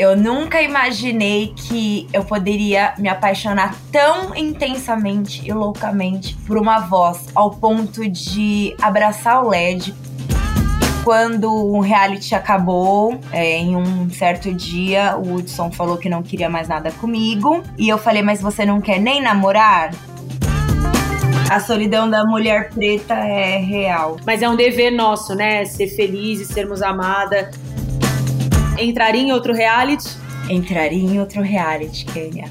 Eu nunca imaginei que eu poderia me apaixonar tão intensamente e loucamente por uma voz, ao ponto de abraçar o LED. Quando o reality acabou, é, em um certo dia, o Hudson falou que não queria mais nada comigo. E eu falei, mas você não quer nem namorar? A solidão da mulher preta é real. Mas é um dever nosso, né? Ser feliz e sermos amada. Entraria em outro reality? Entraria em outro reality, Kênia.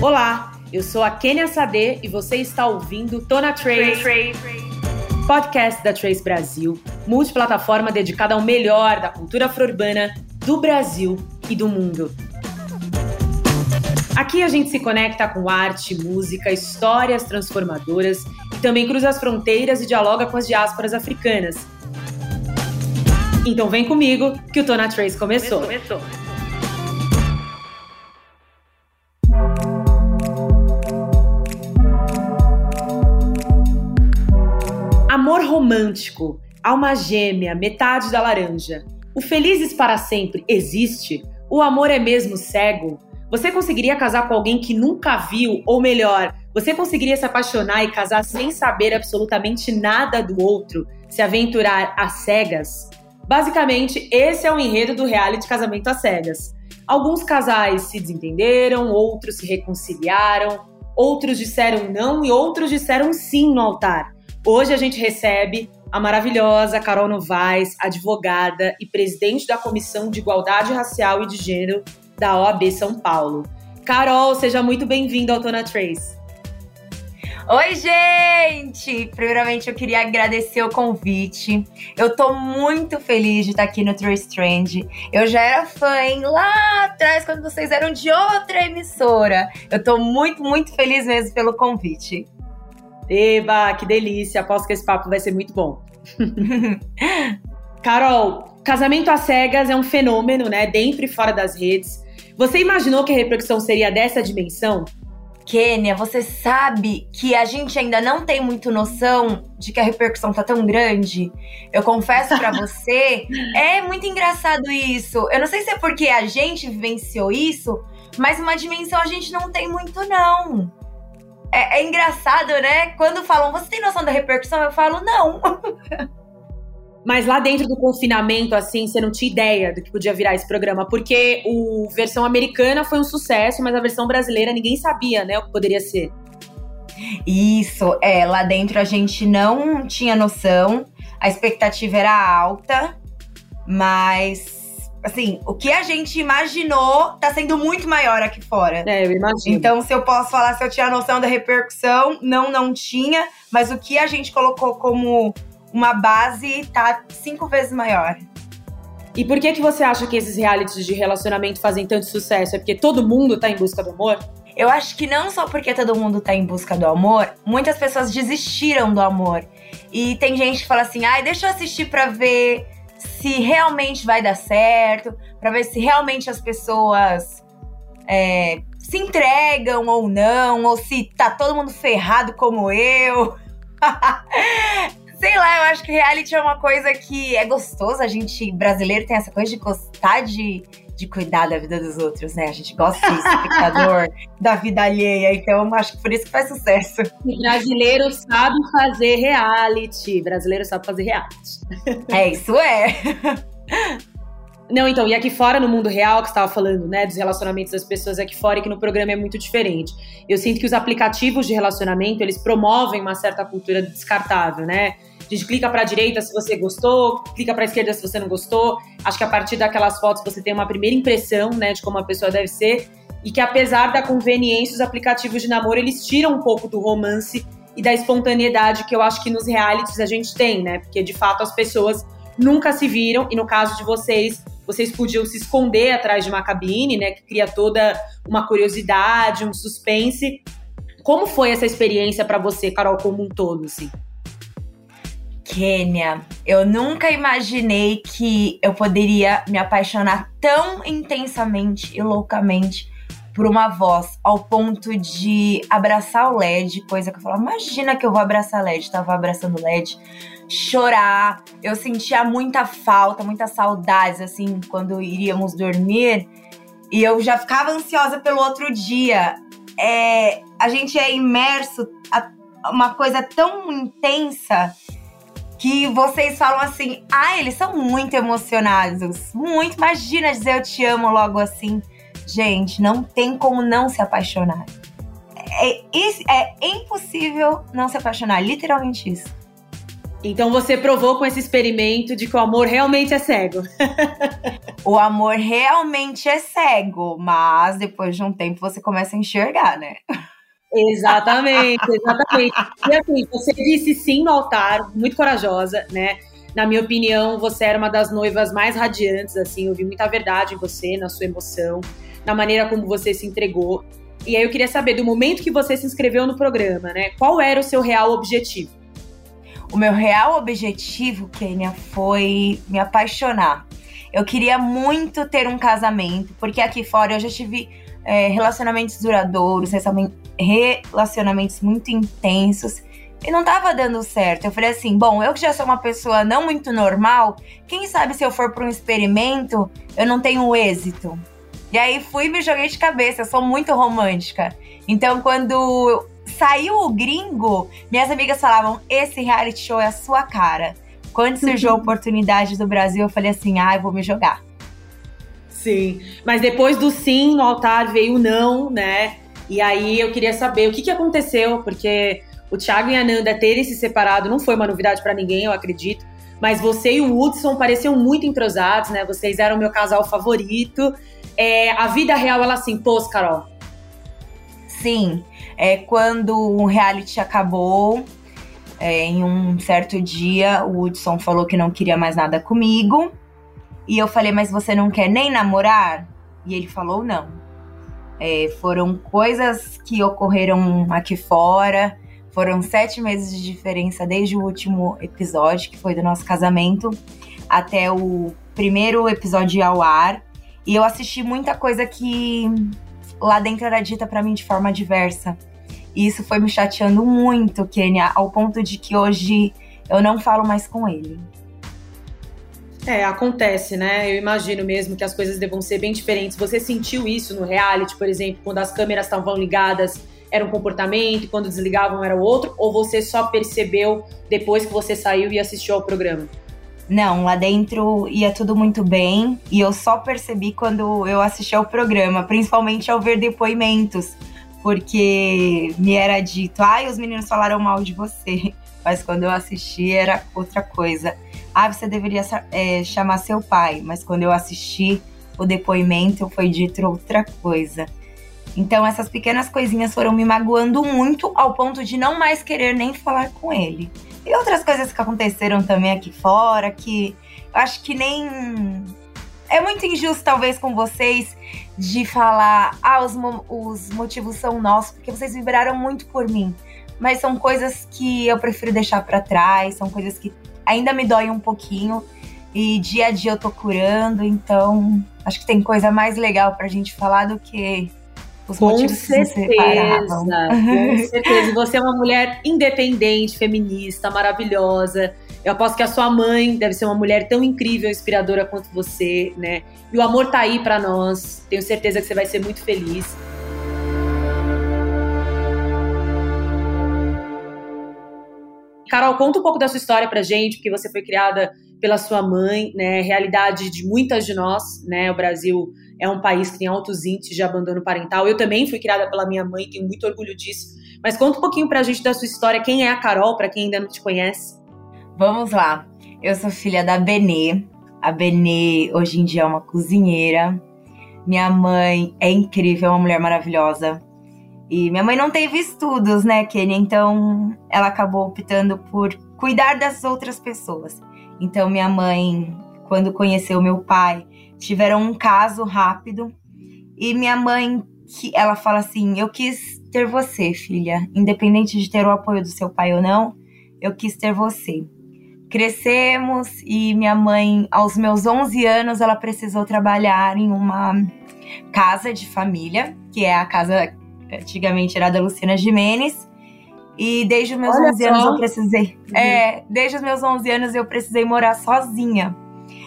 Olá, eu sou a Kênia Sade e você está ouvindo Tona Trace, podcast da Trace Brasil, multiplataforma dedicada ao melhor da cultura afro-urbana do Brasil e do mundo. Aqui a gente se conecta com arte, música, histórias transformadoras e também cruza as fronteiras e dialoga com as diásporas africanas. Então vem comigo que o Tona Trace começou. começou, começou. Amor romântico, alma gêmea, metade da laranja. O felizes para sempre existe? O amor é mesmo cego? Você conseguiria casar com alguém que nunca viu? Ou melhor, você conseguiria se apaixonar e casar sem saber absolutamente nada do outro? Se aventurar às cegas? Basicamente, esse é o enredo do reality Casamento às Cegas. Alguns casais se desentenderam, outros se reconciliaram, outros disseram não e outros disseram sim no altar. Hoje a gente recebe a maravilhosa Carol Novaes, advogada e presidente da Comissão de Igualdade Racial e de Gênero da OAB São Paulo. Carol, seja muito bem-vinda ao Tona Trace. Oi, gente! Primeiramente, eu queria agradecer o convite. Eu tô muito feliz de estar aqui no Trace Trend. Eu já era fã, hein? Lá atrás, quando vocês eram de outra emissora. Eu tô muito, muito feliz mesmo pelo convite. Eba, que delícia! Aposto que esse papo vai ser muito bom. Carol, casamento às cegas é um fenômeno, né? Dentro e fora das redes. Você imaginou que a repercussão seria dessa dimensão? Kênia, você sabe que a gente ainda não tem muito noção de que a repercussão tá tão grande? Eu confesso para você, é muito engraçado isso. Eu não sei se é porque a gente vivenciou isso, mas uma dimensão a gente não tem muito, não. É, é engraçado, né? Quando falam, você tem noção da repercussão? Eu falo, não. Mas lá dentro do confinamento, assim, você não tinha ideia do que podia virar esse programa, porque o versão americana foi um sucesso, mas a versão brasileira ninguém sabia, né, o que poderia ser. Isso, é, lá dentro a gente não tinha noção, a expectativa era alta, mas assim, o que a gente imaginou tá sendo muito maior aqui fora. É, eu imagino. Então, se eu posso falar se eu tinha noção da repercussão, não, não tinha, mas o que a gente colocou como uma base tá cinco vezes maior. E por que que você acha que esses realities de relacionamento fazem tanto sucesso? É porque todo mundo tá em busca do amor? Eu acho que não só porque todo mundo tá em busca do amor, muitas pessoas desistiram do amor. E tem gente que fala assim: "Ai, deixa eu assistir para ver se realmente vai dar certo, para ver se realmente as pessoas é, se entregam ou não, ou se tá todo mundo ferrado como eu. Sei lá, eu acho que reality é uma coisa que é gostoso. A gente, brasileiro, tem essa coisa de gostar de, de cuidar da vida dos outros, né? A gente gosta de espectador da vida alheia. Então, acho que por isso que faz sucesso. O brasileiro sabe fazer reality. Brasileiro sabe fazer reality. É, isso é. Não, então, e aqui fora, no mundo real, que você estava falando, né, dos relacionamentos das pessoas aqui fora, e que no programa é muito diferente. Eu sinto que os aplicativos de relacionamento, eles promovem uma certa cultura descartável, né? A gente clica para a direita se você gostou, clica para a esquerda se você não gostou. Acho que a partir daquelas fotos você tem uma primeira impressão, né, de como a pessoa deve ser. E que apesar da conveniência, os aplicativos de namoro, eles tiram um pouco do romance e da espontaneidade que eu acho que nos realities a gente tem, né? Porque de fato as pessoas nunca se viram, e no caso de vocês, vocês podiam se esconder atrás de uma cabine, né, que cria toda uma curiosidade, um suspense. Como foi essa experiência para você, Carol, como um todo, assim? Kênia, eu nunca imaginei que eu poderia me apaixonar tão intensamente e loucamente por uma voz ao ponto de abraçar o LED, coisa que eu falava, imagina que eu vou abraçar LED, tava abraçando LED, chorar, eu sentia muita falta, muita saudades, assim, quando iríamos dormir, e eu já ficava ansiosa pelo outro dia. É, a gente é imerso a uma coisa tão intensa que vocês falam assim, ah, eles são muito emocionados, muito, imagina dizer eu te amo logo assim. Gente, não tem como não se apaixonar. É, é impossível não se apaixonar, literalmente isso. Então você provou com esse experimento de que o amor realmente é cego. o amor realmente é cego, mas depois de um tempo você começa a enxergar, né? Exatamente, exatamente. E assim, você disse sim no altar, muito corajosa, né? Na minha opinião, você era uma das noivas mais radiantes, assim, eu vi muita verdade em você, na sua emoção na maneira como você se entregou. E aí eu queria saber, do momento que você se inscreveu no programa, né? Qual era o seu real objetivo? O meu real objetivo, Kênia, foi me apaixonar. Eu queria muito ter um casamento, porque aqui fora eu já tive é, relacionamentos duradouros, relacionamentos muito intensos e não tava dando certo. Eu falei assim: bom, eu que já sou uma pessoa não muito normal, quem sabe se eu for para um experimento eu não tenho êxito. E aí fui e me joguei de cabeça, eu sou muito romântica. Então quando saiu o gringo, minhas amigas falavam: esse reality show é a sua cara. Quando surgiu a oportunidade do Brasil, eu falei assim: ah, eu vou me jogar. Sim, mas depois do sim no altar veio o não, né? E aí eu queria saber o que, que aconteceu, porque o Thiago e a Nanda terem se separado não foi uma novidade para ninguém, eu acredito. Mas você e o Hudson pareciam muito entrosados, né? Vocês eram meu casal favorito é, a vida real ela se impôs, Carol? Sim. É, quando o reality acabou, é, em um certo dia, o Hudson falou que não queria mais nada comigo. E eu falei, mas você não quer nem namorar? E ele falou, não. É, foram coisas que ocorreram aqui fora. Foram sete meses de diferença desde o último episódio, que foi do nosso casamento, até o primeiro episódio ao ar. E eu assisti muita coisa que lá dentro era dita para mim de forma diversa. E isso foi me chateando muito, Kênia, ao ponto de que hoje eu não falo mais com ele. É, acontece, né? Eu imagino mesmo que as coisas devam ser bem diferentes. Você sentiu isso no reality, por exemplo, quando as câmeras estavam ligadas, era um comportamento, quando desligavam era outro? Ou você só percebeu depois que você saiu e assistiu ao programa? Não, lá dentro ia tudo muito bem e eu só percebi quando eu assisti ao programa, principalmente ao ver depoimentos, porque me era dito, ai, ah, os meninos falaram mal de você, mas quando eu assisti era outra coisa. Ah, você deveria é, chamar seu pai, mas quando eu assisti o depoimento foi dito outra coisa. Então essas pequenas coisinhas foram me magoando muito ao ponto de não mais querer nem falar com ele. E outras coisas que aconteceram também aqui fora, que eu acho que nem. É muito injusto, talvez, com vocês de falar, ah, os, mo os motivos são nossos, porque vocês vibraram muito por mim. Mas são coisas que eu prefiro deixar para trás, são coisas que ainda me doem um pouquinho. E dia a dia eu tô curando, então acho que tem coisa mais legal pra gente falar do que os com certeza. Com certeza. Você é uma mulher independente, feminista, maravilhosa. Eu aposto que a sua mãe deve ser uma mulher tão incrível, inspiradora quanto você, né? E o amor tá aí para nós. Tenho certeza que você vai ser muito feliz. Carol, conta um pouco da sua história pra gente, porque você foi criada pela sua mãe, né? Realidade de muitas de nós, né? O Brasil é um país que tem altos índices de abandono parental. Eu também fui criada pela minha mãe, tenho muito orgulho disso. Mas conta um pouquinho pra gente da sua história. Quem é a Carol, para quem ainda não te conhece? Vamos lá. Eu sou filha da Benê. A Benê hoje em dia é uma cozinheira. Minha mãe é incrível, é uma mulher maravilhosa. E minha mãe não teve estudos, né, Kenny? Então ela acabou optando por cuidar das outras pessoas. Então minha mãe, quando conheceu meu pai, tiveram um caso rápido e minha mãe que ela fala assim: "Eu quis ter você, filha, independente de ter o apoio do seu pai ou não, eu quis ter você". crescemos e minha mãe, aos meus 11 anos, ela precisou trabalhar em uma casa de família, que é a casa antigamente era da Luciana Jimenez. E desde os meus Olha 11 só. anos eu precisei. Uhum. É, desde os meus 11 anos eu precisei morar sozinha.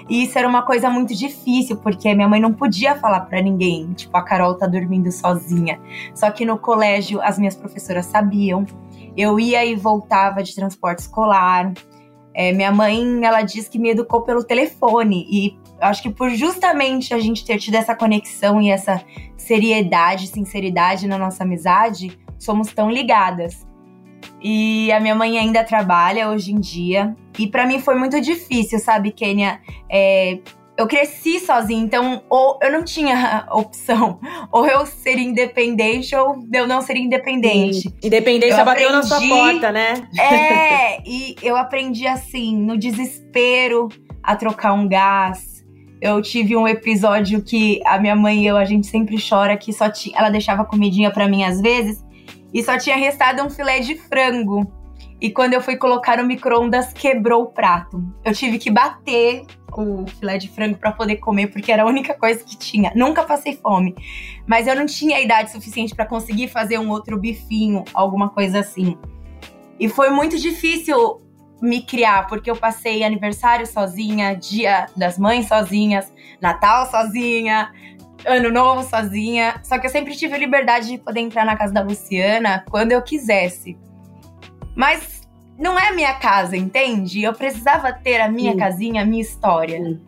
E isso era uma coisa muito difícil, porque minha mãe não podia falar para ninguém, tipo, a Carol tá dormindo sozinha. Só que no colégio as minhas professoras sabiam. Eu ia e voltava de transporte escolar. É, minha mãe, ela diz que me educou pelo telefone e acho que por justamente a gente ter tido essa conexão e essa seriedade, sinceridade na nossa amizade, somos tão ligadas. E a minha mãe ainda trabalha hoje em dia. E para mim foi muito difícil, sabe, Kênia? É, eu cresci sozinha, então ou eu não tinha opção, ou eu ser independente ou eu não ser independente. Sim. Independência aprendi, bateu na sua porta, né? É, e eu aprendi assim, no desespero, a trocar um gás. Eu tive um episódio que a minha mãe e eu, a gente sempre chora que só tinha, ela deixava comidinha para mim às vezes, e só tinha restado um filé de frango. E quando eu fui colocar no micro-ondas, quebrou o prato. Eu tive que bater o filé de frango para poder comer, porque era a única coisa que tinha. Nunca passei fome, mas eu não tinha idade suficiente para conseguir fazer um outro bifinho, alguma coisa assim. E foi muito difícil me criar, porque eu passei aniversário sozinha, dia das mães sozinhas, Natal sozinha, Ano Novo sozinha. Só que eu sempre tive a liberdade de poder entrar na casa da Luciana quando eu quisesse. Mas não é minha casa, entende? Eu precisava ter a minha Sim. casinha, a minha história. Sim.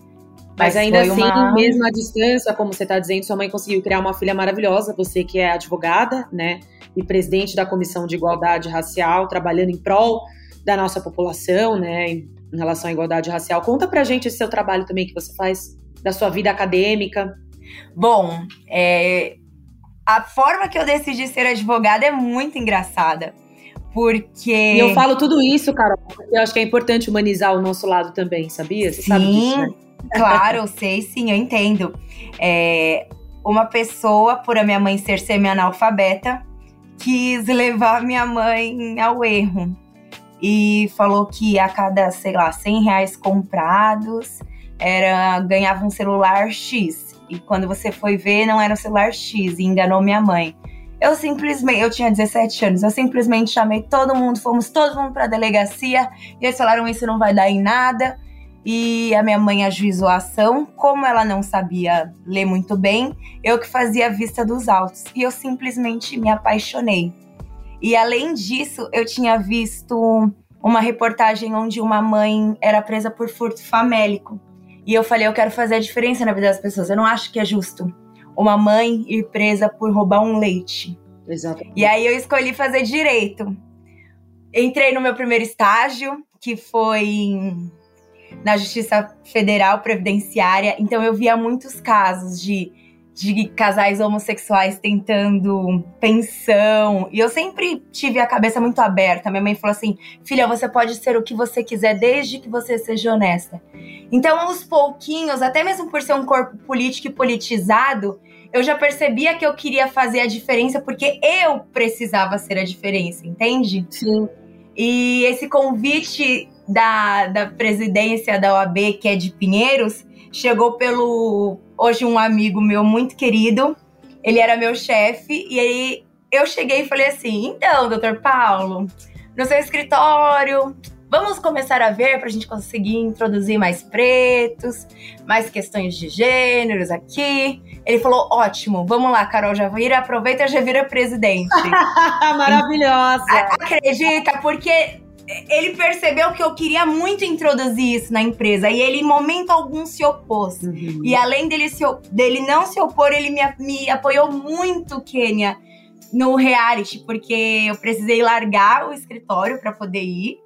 Mas, Mas ainda assim, uma... mesmo à distância, como você está dizendo, sua mãe conseguiu criar uma filha maravilhosa, você que é advogada, né? E presidente da Comissão de Igualdade Racial, trabalhando em prol da nossa população, né? Em relação à igualdade racial. Conta pra gente esse seu trabalho também que você faz, da sua vida acadêmica. Bom, é, a forma que eu decidi ser advogada é muito engraçada. Porque. E eu falo tudo isso, Carol, porque eu acho que é importante humanizar o nosso lado também, sabia? Você sim, sabe disso, né? claro, eu sei sim, eu entendo. É, uma pessoa, por a minha mãe ser semi-analfabeta, quis levar minha mãe ao erro. E falou que a cada, sei lá, 100 reais comprados, era ganhava um celular X. E quando você foi ver, não era o celular X, e enganou minha mãe. Eu simplesmente, eu tinha 17 anos, eu simplesmente chamei todo mundo, fomos todo mundo pra delegacia e eles falaram: Isso não vai dar em nada. E a minha mãe ajuizou a ação. Como ela não sabia ler muito bem, eu que fazia a vista dos autos. E eu simplesmente me apaixonei. E além disso, eu tinha visto uma reportagem onde uma mãe era presa por furto famélico. E eu falei, eu quero fazer a diferença na vida das pessoas. Eu não acho que é justo uma mãe ir presa por roubar um leite. Exatamente. E aí eu escolhi fazer direito. Entrei no meu primeiro estágio, que foi na Justiça Federal Previdenciária. Então eu via muitos casos de de casais homossexuais tentando pensão. E eu sempre tive a cabeça muito aberta. Minha mãe falou assim: filha, você pode ser o que você quiser desde que você seja honesta. Então, aos pouquinhos, até mesmo por ser um corpo político e politizado, eu já percebia que eu queria fazer a diferença porque eu precisava ser a diferença, entende? Sim. E esse convite da, da presidência da OAB, que é de Pinheiros, chegou pelo hoje um amigo meu muito querido. Ele era meu chefe e aí eu cheguei e falei assim: "Então, doutor Paulo, no seu escritório, vamos começar a ver para a gente conseguir introduzir mais pretos, mais questões de gêneros aqui. Ele falou: ótimo, vamos lá, Carol, já vira, aproveita e já vira presidente. Maravilhosa! Acredita, porque ele percebeu que eu queria muito introduzir isso na empresa e ele, em momento algum, se opôs. Uhum. E além dele, se, dele não se opor, ele me, me apoiou muito, Kênia, no reality, porque eu precisei largar o escritório para poder ir.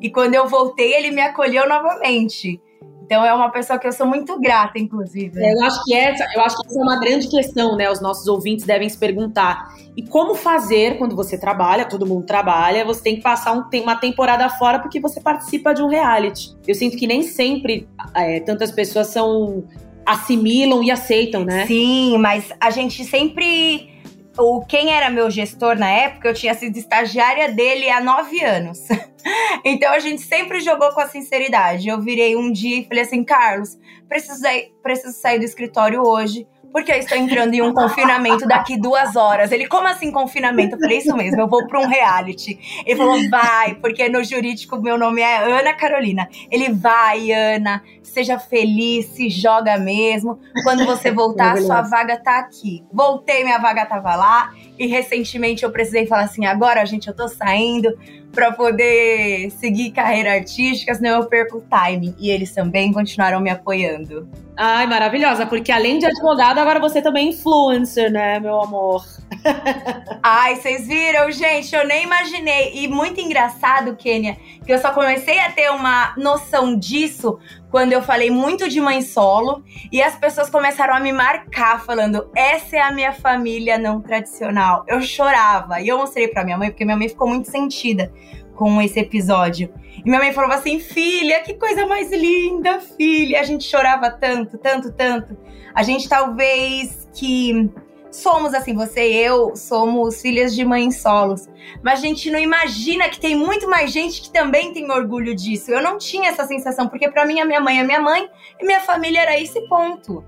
E quando eu voltei, ele me acolheu novamente. Então é uma pessoa que eu sou muito grata, inclusive. É, eu acho que essa, eu acho que essa é uma grande questão, né? Os nossos ouvintes devem se perguntar. E como fazer quando você trabalha, todo mundo trabalha, você tem que passar um, tem uma temporada fora porque você participa de um reality. Eu sinto que nem sempre é, tantas pessoas são assimilam e aceitam, né? Sim, mas a gente sempre o quem era meu gestor na época, eu tinha sido estagiária dele há nove anos. então a gente sempre jogou com a sinceridade. Eu virei um dia e falei assim, Carlos, preciso, preciso sair do escritório hoje porque eu estou entrando em um confinamento daqui duas horas. Ele, como assim confinamento? Eu falei, isso mesmo, eu vou para um reality. Ele falou, vai, porque no jurídico meu nome é Ana Carolina. Ele, vai, Ana, seja feliz, se joga mesmo. Quando você voltar, sua vaga tá aqui. Voltei, minha vaga tava lá. E recentemente eu precisei falar assim: agora, gente, eu tô saindo para poder seguir carreira artística, senão eu perco o timing. E eles também continuaram me apoiando. Ai, maravilhosa, porque além de advogada, agora você também é influencer, né, meu amor? Ai, vocês viram, gente? Eu nem imaginei. E muito engraçado, Kênia, que eu só comecei a ter uma noção disso quando eu falei muito de mãe solo e as pessoas começaram a me marcar falando: "Essa é a minha família não tradicional". Eu chorava e eu mostrei para minha mãe porque minha mãe ficou muito sentida com esse episódio. E minha mãe falou assim: "Filha, que coisa mais linda, filha". A gente chorava tanto, tanto, tanto. A gente talvez que somos assim, você e eu somos filhas de mães solos. Mas a gente não imagina que tem muito mais gente que também tem orgulho disso. Eu não tinha essa sensação, porque para mim a minha mãe é minha mãe e minha família era esse ponto.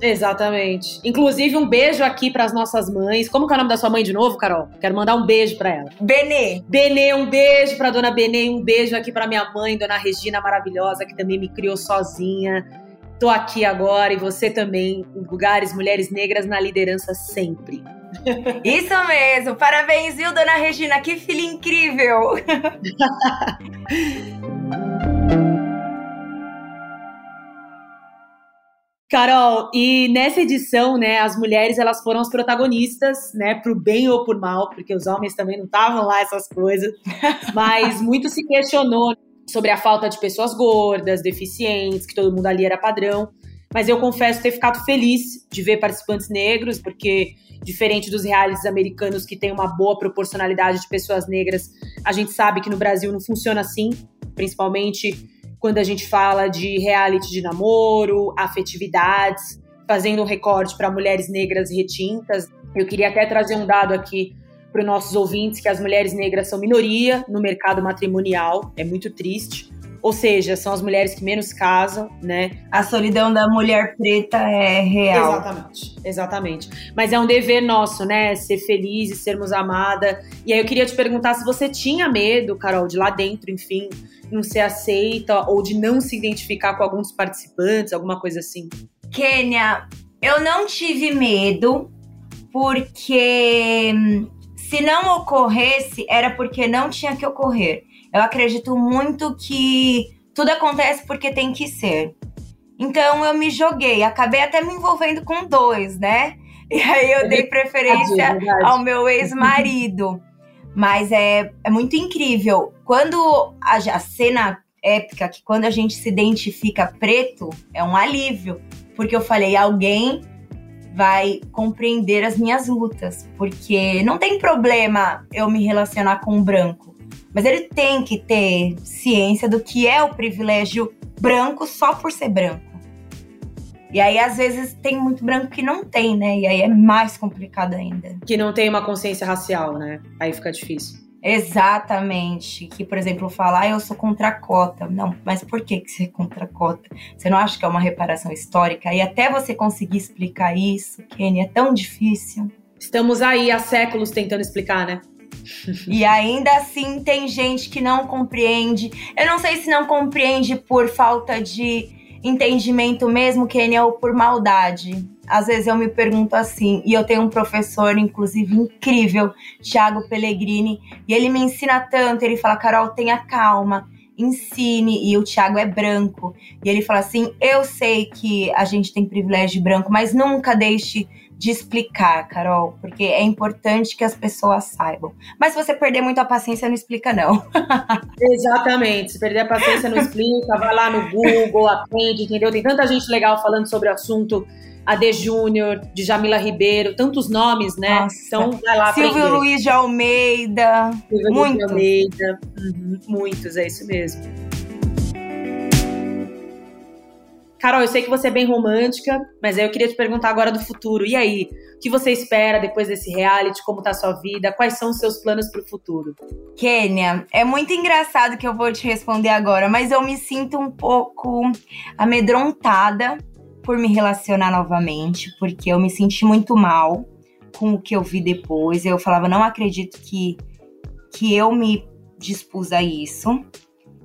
Exatamente. Inclusive, um beijo aqui para as nossas mães. Como que é o nome da sua mãe de novo, Carol? Quero mandar um beijo para ela. Benê. Benê, um beijo para dona Benê, um beijo aqui para minha mãe, dona Regina maravilhosa, que também me criou sozinha tô aqui agora e você também, em lugares, mulheres negras na liderança sempre. Isso mesmo! Parabéns, viu, dona Regina? Que filha incrível! Carol, e nessa edição, né, as mulheres elas foram as protagonistas, né, pro bem ou por mal, porque os homens também não estavam lá essas coisas, mas muito se questionou sobre a falta de pessoas gordas, deficientes, que todo mundo ali era padrão. Mas eu confesso ter ficado feliz de ver participantes negros, porque diferente dos realities americanos que tem uma boa proporcionalidade de pessoas negras, a gente sabe que no Brasil não funciona assim, principalmente quando a gente fala de reality de namoro, afetividades, fazendo um recorte para mulheres negras retintas. Eu queria até trazer um dado aqui para os nossos ouvintes que as mulheres negras são minoria no mercado matrimonial, é muito triste. Ou seja, são as mulheres que menos casam, né? A solidão da mulher preta é real. Exatamente, exatamente. Mas é um dever nosso, né? Ser feliz e sermos amada. E aí eu queria te perguntar se você tinha medo, Carol, de lá dentro, enfim, não ser aceita ou de não se identificar com alguns participantes, alguma coisa assim. Kênia, eu não tive medo, porque hum, se não ocorresse, era porque não tinha que ocorrer. Eu acredito muito que tudo acontece porque tem que ser. Então eu me joguei, acabei até me envolvendo com dois, né? E aí eu dei preferência ao meu ex-marido. Mas é, é muito incrível. Quando a, a cena épica, que quando a gente se identifica preto, é um alívio. Porque eu falei, alguém vai compreender as minhas lutas, porque não tem problema eu me relacionar com um branco, mas ele tem que ter ciência do que é o privilégio branco só por ser branco. E aí, às vezes, tem muito branco que não tem, né? E aí é mais complicado ainda. Que não tem uma consciência racial, né? Aí fica difícil. Exatamente. Que, por exemplo, falar ah, eu sou contra a cota. Não, mas por que, que você é contra a cota? Você não acha que é uma reparação histórica? E até você conseguir explicar isso, Kenny, é tão difícil. Estamos aí há séculos tentando explicar, né? e ainda assim tem gente que não compreende. Eu não sei se não compreende por falta de entendimento mesmo, Kenny, ou por maldade às vezes eu me pergunto assim, e eu tenho um professor, inclusive, incrível, Thiago Pellegrini, e ele me ensina tanto, ele fala, Carol, tenha calma, ensine, e o Thiago é branco, e ele fala assim, eu sei que a gente tem privilégio branco, mas nunca deixe de explicar, Carol, porque é importante que as pessoas saibam. Mas se você perder muito a paciência, não explica, não. Exatamente. Se perder a paciência, não explica. Vai lá no Google, aprende, entendeu? Tem tanta gente legal falando sobre o assunto AD Júnior, de Jamila Ribeiro, tantos nomes, né? Nossa. Então, vai lá Silvio Luiz de Almeida. Silvio Luiz de Almeida. Uhum, muitos, é isso mesmo. Carol, eu sei que você é bem romântica, mas aí eu queria te perguntar agora do futuro. E aí? O que você espera depois desse reality? Como tá a sua vida? Quais são os seus planos para o futuro? Kênia, é muito engraçado que eu vou te responder agora, mas eu me sinto um pouco amedrontada por me relacionar novamente, porque eu me senti muito mal com o que eu vi depois. Eu falava, não acredito que, que eu me dispus a isso.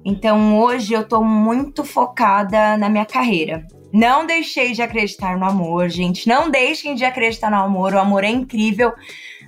Então hoje eu tô muito focada na minha carreira. Não deixei de acreditar no amor, gente. Não deixem de acreditar no amor. O amor é incrível,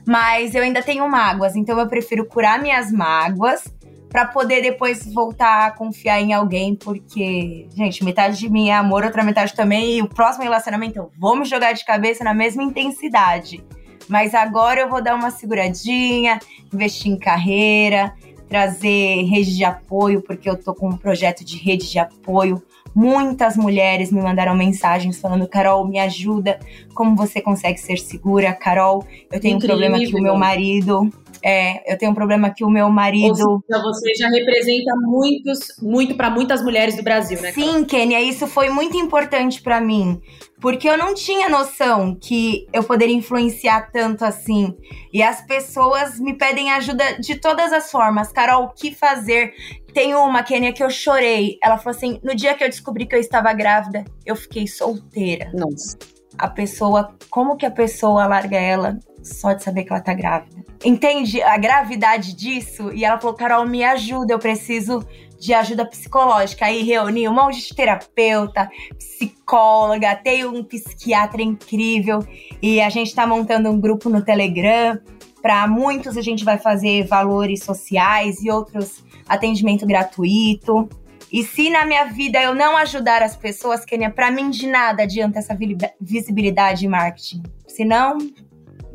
mas eu ainda tenho mágoas, então eu prefiro curar minhas mágoas para poder depois voltar a confiar em alguém, porque, gente, metade de mim é amor, outra metade também, e o próximo relacionamento eu vou me jogar de cabeça na mesma intensidade. Mas agora eu vou dar uma seguradinha, investir em carreira, trazer rede de apoio, porque eu tô com um projeto de rede de apoio. Muitas mulheres me mandaram mensagens falando: Carol, me ajuda. Como você consegue ser segura? Carol, eu tenho Incrível. um problema que o meu marido é, eu tenho um problema que o meu marido. Seja, você já representa muitos, muito para muitas mulheres do Brasil, né? Sim, Kênia, isso foi muito importante para mim. Porque eu não tinha noção que eu poderia influenciar tanto assim. E as pessoas me pedem ajuda de todas as formas. Carol, o que fazer? Tem uma, Kênia, que eu chorei. Ela falou assim: no dia que eu descobri que eu estava grávida, eu fiquei solteira. Nossa. A pessoa, como que a pessoa larga ela só de saber que ela tá grávida. Entende a gravidade disso? E ela falou: Carol, me ajuda, eu preciso de ajuda psicológica. Aí reuni um monte de terapeuta, psicóloga, tem um psiquiatra incrível. E a gente tá montando um grupo no Telegram. Para muitos, a gente vai fazer valores sociais e outros atendimento gratuito. E se na minha vida eu não ajudar as pessoas, Kenia, para mim de nada adianta essa visibilidade e marketing. Senão,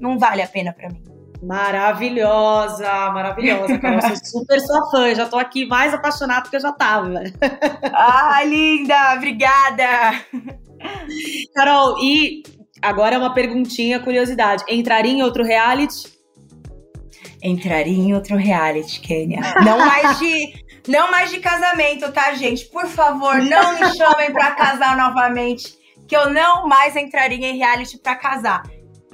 não vale a pena para mim. Maravilhosa, maravilhosa, Carol. Eu sou super sua fã, já tô aqui mais apaixonada do que eu já tava. Ah, linda, obrigada. Carol, e agora é uma perguntinha, curiosidade. Entraria em outro reality? Entraria em outro reality, Kênia. Não mais de, não mais de casamento, tá, gente? Por favor, não me chamem para casar novamente, que eu não mais entraria em reality para casar.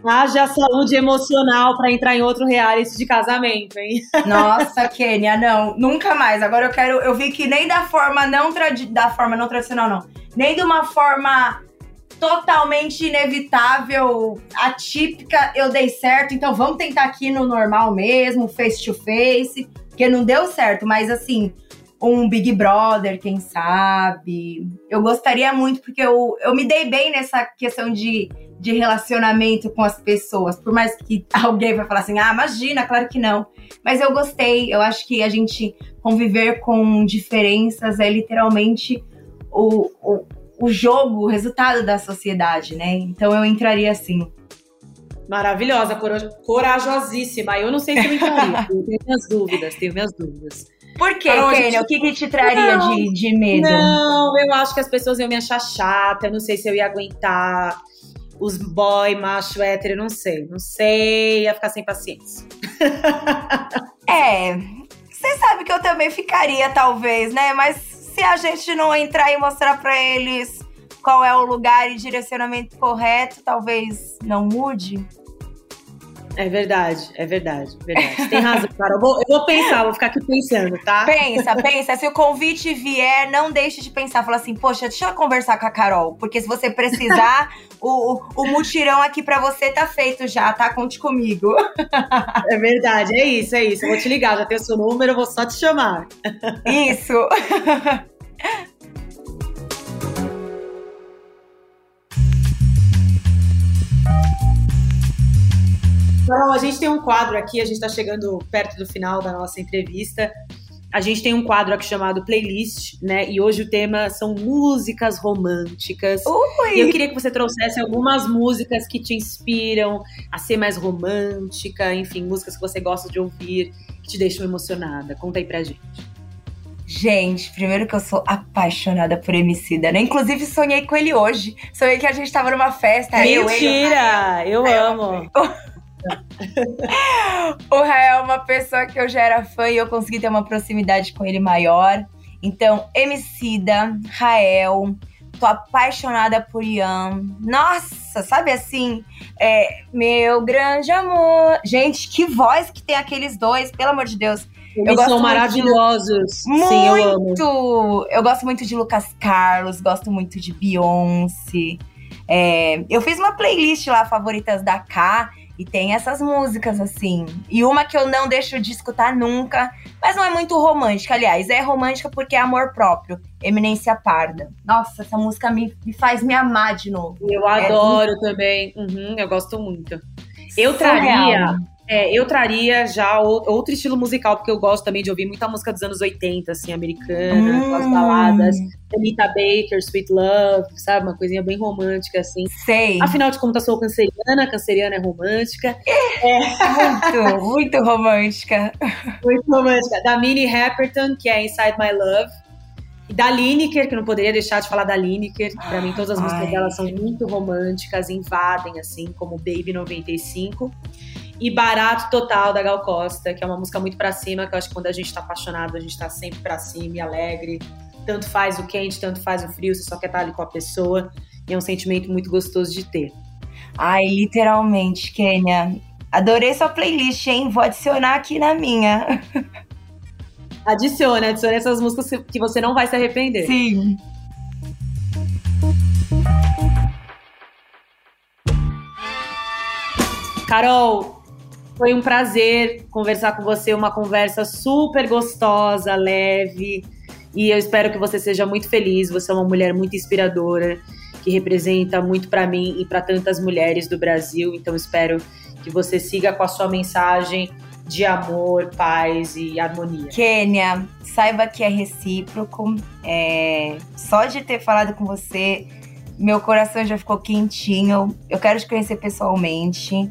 Haja saúde emocional para entrar em outro reality de casamento, hein? Nossa, Kênia, não, nunca mais. Agora eu quero, eu vi que nem da forma não da forma não tradicional não, nem de uma forma totalmente inevitável, atípica, eu dei certo. Então vamos tentar aqui no normal mesmo, face to face, porque não deu certo, mas assim, um Big Brother, quem sabe. Eu gostaria muito, porque eu, eu me dei bem nessa questão de de relacionamento com as pessoas. Por mais que alguém vai falar assim, ah, imagina, claro que não. Mas eu gostei, eu acho que a gente conviver com diferenças é literalmente o, o, o jogo, o resultado da sociedade, né? Então eu entraria assim. Maravilhosa, corajosíssima. Eu não sei se eu entraria. eu tenho minhas dúvidas, tenho minhas dúvidas. Por quê, Kênia? Gente... O que, que te traria de, de medo? Não, eu acho que as pessoas iam me achar chata, eu não sei se eu ia aguentar os boy, macho, hétero, não sei. Não sei, ia ficar sem paciência. é, você sabe que eu também ficaria, talvez, né? Mas se a gente não entrar e mostrar para eles qual é o lugar e direcionamento correto, talvez não mude. É verdade, é verdade, verdade. Você tem razão, cara. Eu vou, eu vou pensar, vou ficar aqui pensando, tá? Pensa, pensa. Se o convite vier, não deixe de pensar. Fala assim, poxa, deixa eu conversar com a Carol. Porque se você precisar, o, o mutirão aqui pra você tá feito já, tá? Conte comigo. É verdade, é isso, é isso. Eu vou te ligar, já tenho seu número, eu vou só te chamar. Isso. Carol, a gente tem um quadro aqui, a gente está chegando perto do final da nossa entrevista. A gente tem um quadro aqui chamado Playlist, né? E hoje o tema são músicas românticas. Ui. E eu queria que você trouxesse algumas músicas que te inspiram a ser mais romântica, enfim, músicas que você gosta de ouvir, que te deixam emocionada. Conta aí pra gente. Gente, primeiro que eu sou apaixonada por Emicida, né? Inclusive sonhei com ele hoje. Sonhei que a gente tava numa festa. Mentira! Eu, ele, eu amo! o Rael é uma pessoa que eu já era fã e eu consegui ter uma proximidade com ele maior. Então, Emicida, Rael, Tô apaixonada por Ian. Nossa, sabe assim? É, meu grande amor. Gente, que voz que tem aqueles dois, pelo amor de Deus. Eles são maravilhosos. Muito! Sim, eu, amo. eu gosto muito de Lucas Carlos, gosto muito de Beyoncé. É, eu fiz uma playlist lá, favoritas da K, e tem essas músicas, assim. E uma que eu não deixo de escutar nunca, mas não é muito romântica, aliás. É romântica porque é amor próprio. Eminência Parda. Nossa, essa música me, me faz me amar de novo. Eu é adoro também. Uhum, eu gosto muito. Eu traria é, eu traria já outro estilo musical, porque eu gosto também de ouvir muita música dos anos 80, assim, americana, hum. as baladas. Anita Baker, Sweet Love, sabe? Uma coisinha bem romântica, assim. Sei. Afinal de contas, sou canceriana, canceriana é romântica. É. Muito, muito romântica. Muito romântica. Da Minnie Happerton, que é Inside My Love. E da Lineker, que não poderia deixar de falar da Lineker. Pra mim, todas as músicas Ai. dela são muito românticas, invadem, assim, como Baby 95 e Barato Total da Gal Costa, que é uma música muito para cima, que eu acho que quando a gente tá apaixonado, a gente tá sempre para cima e alegre. Tanto faz o quente, tanto faz o frio, você só quer estar tá ali com a pessoa. E é um sentimento muito gostoso de ter. Ai, literalmente, Kênia. Adorei sua playlist, hein? Vou adicionar aqui na minha. Adicione, adicione essas músicas que você não vai se arrepender. Sim. Carol, foi um prazer conversar com você, uma conversa super gostosa, leve. E eu espero que você seja muito feliz. Você é uma mulher muito inspiradora, que representa muito para mim e para tantas mulheres do Brasil. Então espero que você siga com a sua mensagem de amor, paz e harmonia. Kênia, saiba que é recíproco. É... Só de ter falado com você, meu coração já ficou quentinho. Eu quero te conhecer pessoalmente.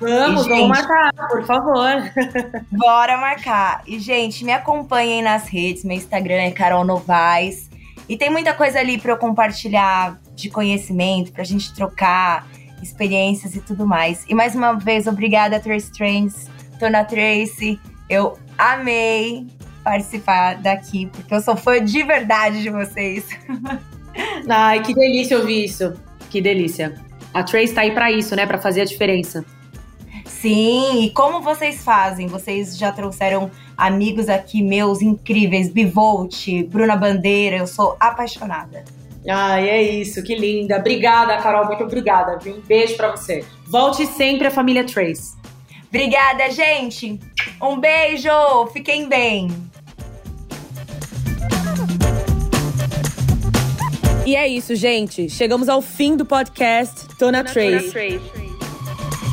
Vamos, e, vamos marcar, por favor. Bora marcar. E, gente, me acompanhem nas redes. Meu Instagram é Carol Novaes. E tem muita coisa ali para eu compartilhar de conhecimento, pra gente trocar experiências e tudo mais. E mais uma vez, obrigada, Trace Trends, Tona Tracy. Eu amei participar daqui, porque eu sou fã de verdade de vocês. Ai, que delícia ouvir isso. Que delícia. A Trace tá aí para isso, né? Para fazer a diferença. Sim, e como vocês fazem? Vocês já trouxeram amigos aqui meus incríveis, Bivolt, Bruna Bandeira, eu sou apaixonada. Ai, é isso, que linda. Obrigada, Carol, muito obrigada, viu? Um beijo para você. Volte sempre à família Trace. Obrigada, gente. Um beijo, fiquem bem. E é isso, gente. Chegamos ao fim do podcast Tona, Tona Trace. Trace.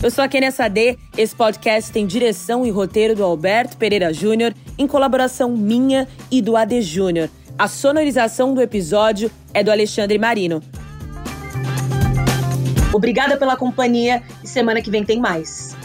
Eu sou a Kenia Sade. Esse podcast tem direção e roteiro do Alberto Pereira Júnior, em colaboração minha e do AD Júnior. A sonorização do episódio é do Alexandre Marino. Obrigada pela companhia e semana que vem tem mais.